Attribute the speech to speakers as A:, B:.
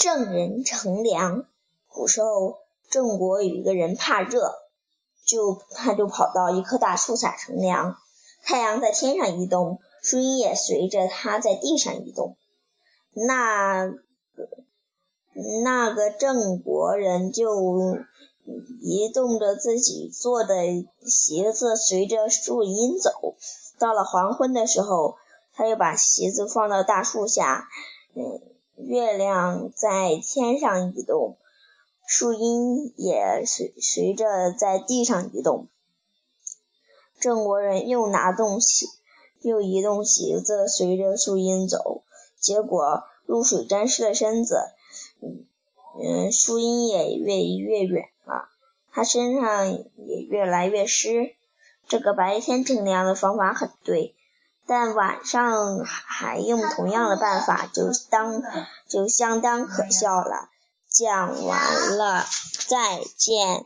A: 郑人乘凉。古时候，郑国有一个人怕热，就他就跑到一棵大树下乘凉。太阳在天上移动，树荫也随着他在地上移动。那个那个郑国人就移动着自己做的席子，随着树荫走。到了黄昏的时候，他又把席子放到大树下。嗯，月亮在天上移动，树荫也随随着在地上移动。郑国人又拿动席，又移动席子，随着树荫走。结果露水沾湿了身子，嗯，树荫也越移越远了，他身上也越来越湿。这个白天乘凉的方法很对，但晚上还用同样的办法，就当就相当可笑了。讲完了，再见。